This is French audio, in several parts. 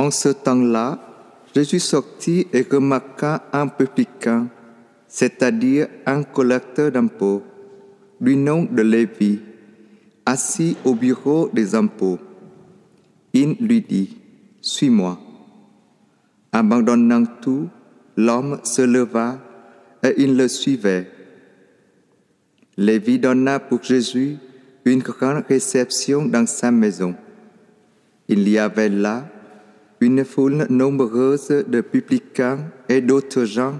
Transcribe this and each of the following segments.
En ce temps-là, Jésus sortit et remarqua un publicain, c'est-à-dire un collecteur d'impôts, du nom de Lévi, assis au bureau des impôts. Il lui dit, Suis-moi. Abandonnant tout, l'homme se leva et il le suivait. Lévi donna pour Jésus une grande réception dans sa maison. Il y avait là une foule nombreuse de publicains et d'autres gens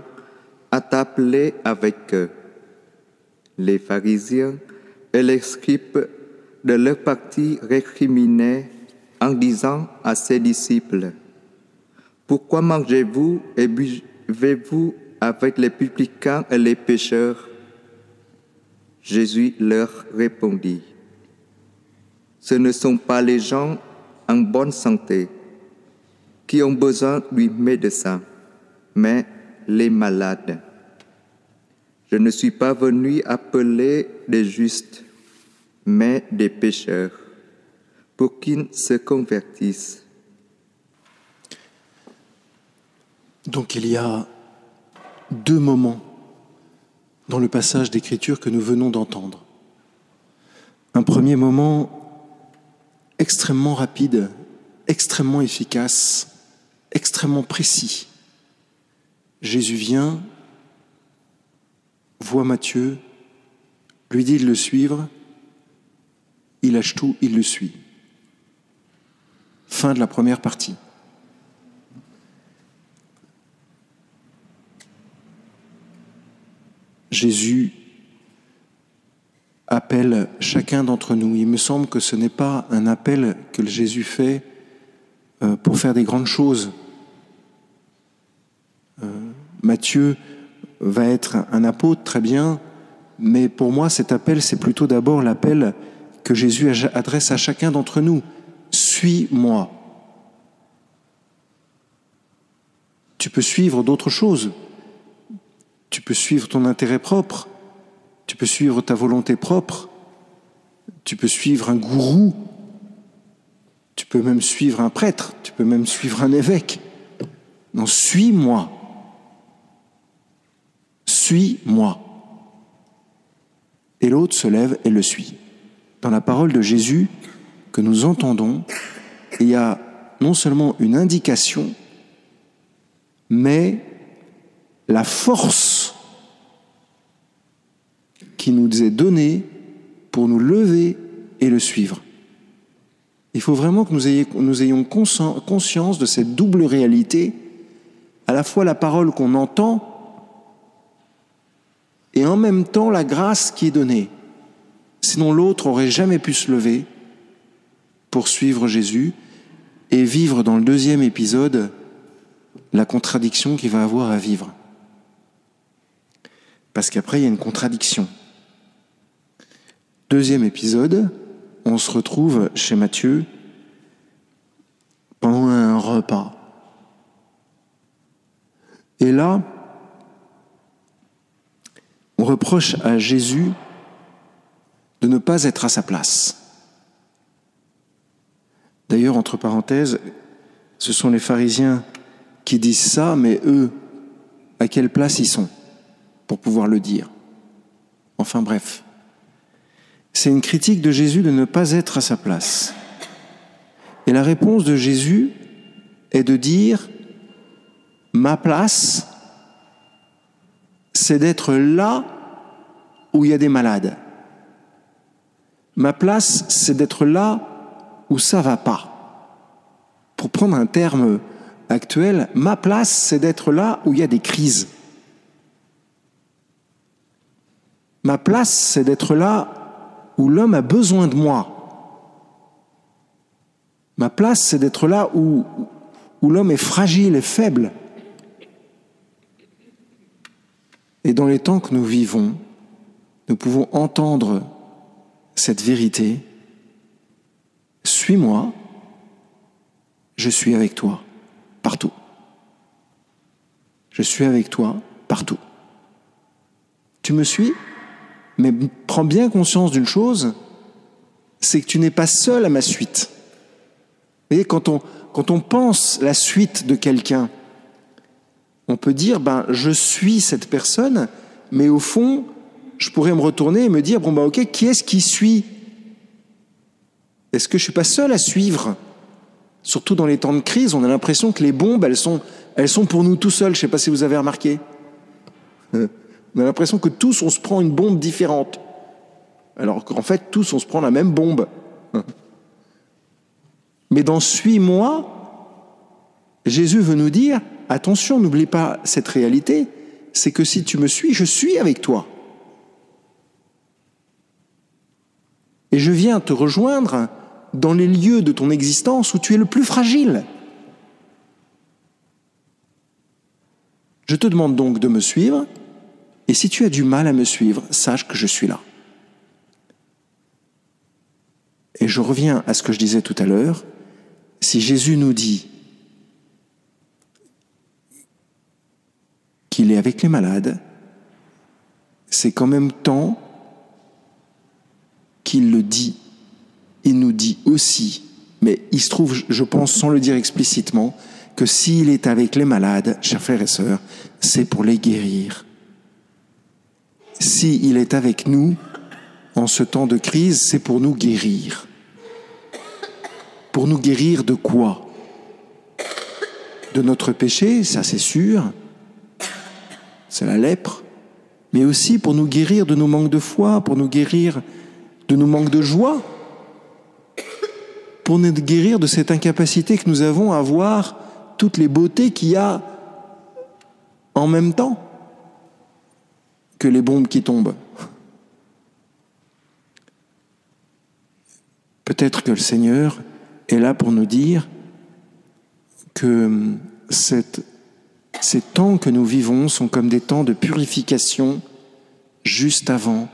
attablés avec eux. Les pharisiens et les scribes de leur parti récriminaient en disant à ses disciples, Pourquoi mangez-vous et buvez-vous avec les publicains et les pécheurs Jésus leur répondit, Ce ne sont pas les gens en bonne santé qui ont besoin du médecin, mais les malades. Je ne suis pas venu appeler des justes, mais des pécheurs, pour qu'ils se convertissent. Donc il y a deux moments dans le passage d'écriture que nous venons d'entendre. Un premier moment extrêmement rapide, extrêmement efficace, extrêmement précis. Jésus vient, voit Matthieu, lui dit de le suivre, il lâche tout, il le suit. Fin de la première partie. Jésus appelle chacun d'entre nous. Il me semble que ce n'est pas un appel que Jésus fait euh, pour faire des grandes choses. Euh, Matthieu va être un apôtre, très bien, mais pour moi cet appel, c'est plutôt d'abord l'appel que Jésus adresse à chacun d'entre nous. Suis-moi. Tu peux suivre d'autres choses. Tu peux suivre ton intérêt propre. Tu peux suivre ta volonté propre. Tu peux suivre un gourou peux même suivre un prêtre, tu peux même suivre un évêque. Non, suis-moi. Suis-moi. Et l'autre se lève et le suit. Dans la parole de Jésus que nous entendons, il y a non seulement une indication, mais la force qui nous est donnée pour nous lever et le suivre. Il faut vraiment que nous, ayons conscience de cette double réalité, à la fois la parole qu'on entend et en même temps la grâce qui est donnée. Sinon l'autre aurait jamais pu se lever pour suivre Jésus et vivre dans le deuxième épisode la contradiction qu'il va avoir à vivre. Parce qu'après, il y a une contradiction. Deuxième épisode, on se retrouve chez Matthieu pendant un repas. Et là, on reproche à Jésus de ne pas être à sa place. D'ailleurs, entre parenthèses, ce sont les pharisiens qui disent ça, mais eux, à quelle place ils sont pour pouvoir le dire? Enfin bref. C'est une critique de Jésus de ne pas être à sa place. Et la réponse de Jésus est de dire, ma place, c'est d'être là où il y a des malades. Ma place, c'est d'être là où ça va pas. Pour prendre un terme actuel, ma place, c'est d'être là où il y a des crises. Ma place, c'est d'être là où l'homme a besoin de moi. Ma place, c'est d'être là où, l'homme est fragile et faible. Et dans les temps que nous vivons, nous pouvons entendre cette vérité. Suis-moi, je suis avec toi partout. Je suis avec toi partout. Tu me suis? Mais prends bien conscience d'une chose, c'est que tu n'es pas seul à ma suite. Vous voyez, quand on, quand on pense la suite de quelqu'un, on peut dire, ben, je suis cette personne, mais au fond, je pourrais me retourner et me dire, bon, ben, ok, qui est-ce qui suit? Est-ce que je suis pas seul à suivre? Surtout dans les temps de crise, on a l'impression que les bombes, elles sont, elles sont pour nous tout seuls. Je sais pas si vous avez remarqué. On a l'impression que tous, on se prend une bombe différente. Alors qu'en fait, tous, on se prend la même bombe. Mais dans Suis-moi, Jésus veut nous dire, attention, n'oublie pas cette réalité, c'est que si tu me suis, je suis avec toi. Et je viens te rejoindre dans les lieux de ton existence où tu es le plus fragile. Je te demande donc de me suivre, et si tu as du mal à me suivre, sache que je suis là. Et je reviens à ce que je disais tout à l'heure, si Jésus nous dit qu'il est avec les malades, c'est qu'en même temps qu'il le dit, il nous dit aussi, mais il se trouve, je pense sans le dire explicitement, que s'il est avec les malades, chers frères et sœurs, c'est pour les guérir. S'il est avec nous en ce temps de crise, c'est pour nous guérir. Pour nous guérir de quoi? De notre péché, ça c'est sûr, c'est la lèpre, mais aussi pour nous guérir de nos manques de foi, pour nous guérir de nos manques de joie, pour nous guérir de cette incapacité que nous avons à voir toutes les beautés qu'il y a en même temps que les bombes qui tombent. Peut-être que le Seigneur est là pour nous dire que cette, ces temps que nous vivons sont comme des temps de purification juste avant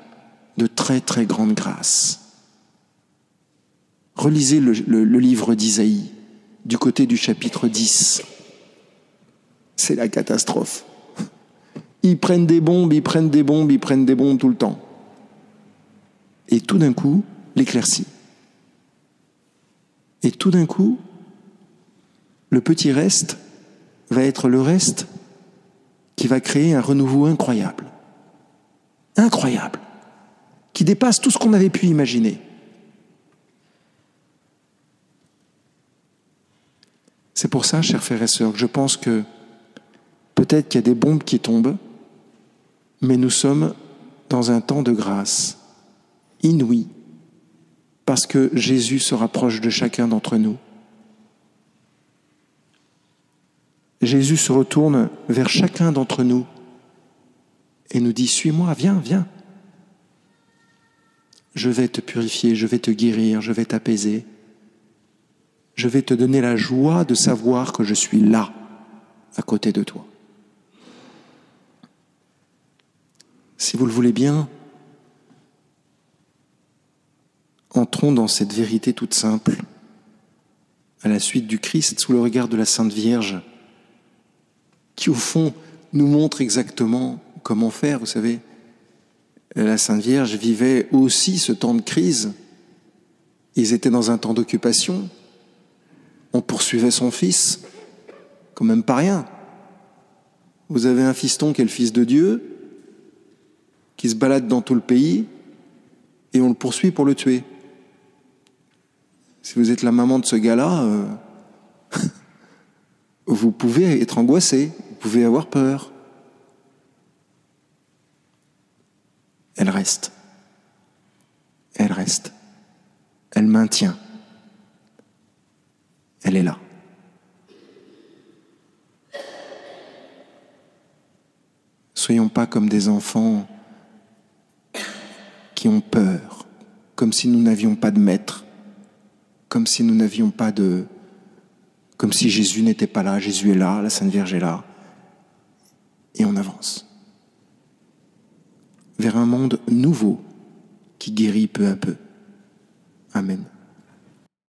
de très très grandes grâces. Relisez le, le livre d'Isaïe du côté du chapitre 10. C'est la catastrophe. Ils prennent des bombes, ils prennent des bombes, ils prennent des bombes tout le temps. Et tout d'un coup, l'éclaircie. Et tout d'un coup, le petit reste va être le reste qui va créer un renouveau incroyable. Incroyable. Qui dépasse tout ce qu'on avait pu imaginer. C'est pour ça, chers frères et sœurs, que je pense que peut-être qu'il y a des bombes qui tombent, mais nous sommes dans un temps de grâce inouï, parce que Jésus se rapproche de chacun d'entre nous. Jésus se retourne vers chacun d'entre nous et nous dit, Suis-moi, viens, viens. Je vais te purifier, je vais te guérir, je vais t'apaiser. Je vais te donner la joie de savoir que je suis là, à côté de toi. Si vous le voulez bien, entrons dans cette vérité toute simple, à la suite du Christ sous le regard de la Sainte Vierge, qui au fond nous montre exactement comment faire. Vous savez, la Sainte Vierge vivait aussi ce temps de crise. Ils étaient dans un temps d'occupation. On poursuivait son fils, quand même pas rien. Vous avez un fiston qui est le fils de Dieu, qui se balade dans tout le pays, et on le poursuit pour le tuer. Si vous êtes la maman de ce gars-là, euh, vous pouvez être angoissé, vous pouvez avoir peur. Elle reste. Elle reste. Elle maintient. Elle est là. Soyons pas comme des enfants qui ont peur, comme si nous n'avions pas de maître, comme si nous n'avions pas de, comme si Jésus n'était pas là, Jésus est là, la Sainte Vierge est là, et on avance vers un monde nouveau qui guérit peu à peu. Amen.